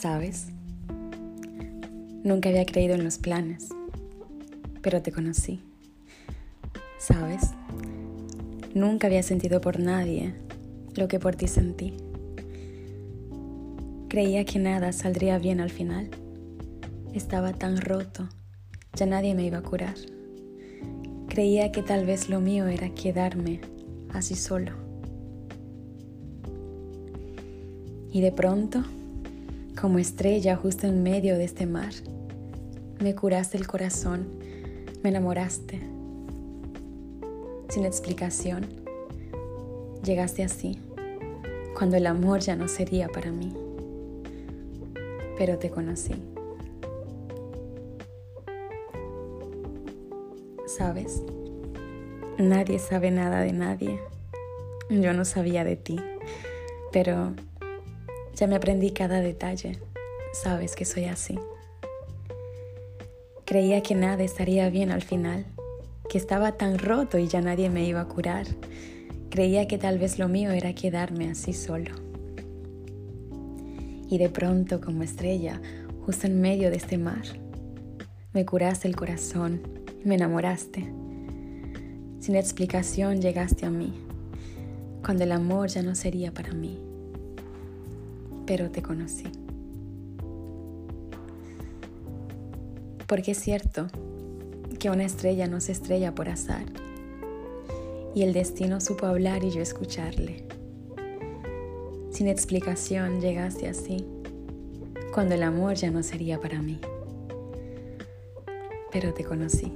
¿Sabes? Nunca había creído en los planes, pero te conocí. ¿Sabes? Nunca había sentido por nadie lo que por ti sentí. Creía que nada saldría bien al final. Estaba tan roto, ya nadie me iba a curar. Creía que tal vez lo mío era quedarme así solo. Y de pronto, como estrella justo en medio de este mar, me curaste el corazón, me enamoraste. Sin explicación, llegaste así, cuando el amor ya no sería para mí. Pero te conocí. ¿Sabes? Nadie sabe nada de nadie. Yo no sabía de ti, pero ya me aprendí cada detalle. Sabes que soy así. Creía que nada estaría bien al final, que estaba tan roto y ya nadie me iba a curar. Creía que tal vez lo mío era quedarme así solo. Y de pronto, como estrella, justo en medio de este mar, me curaste el corazón, me enamoraste. Sin explicación llegaste a mí, cuando el amor ya no sería para mí, pero te conocí. Porque es cierto que una estrella no se estrella por azar, y el destino supo hablar y yo escucharle. Sin explicación llegaste así, cuando el amor ya no sería para mí, pero te conocí.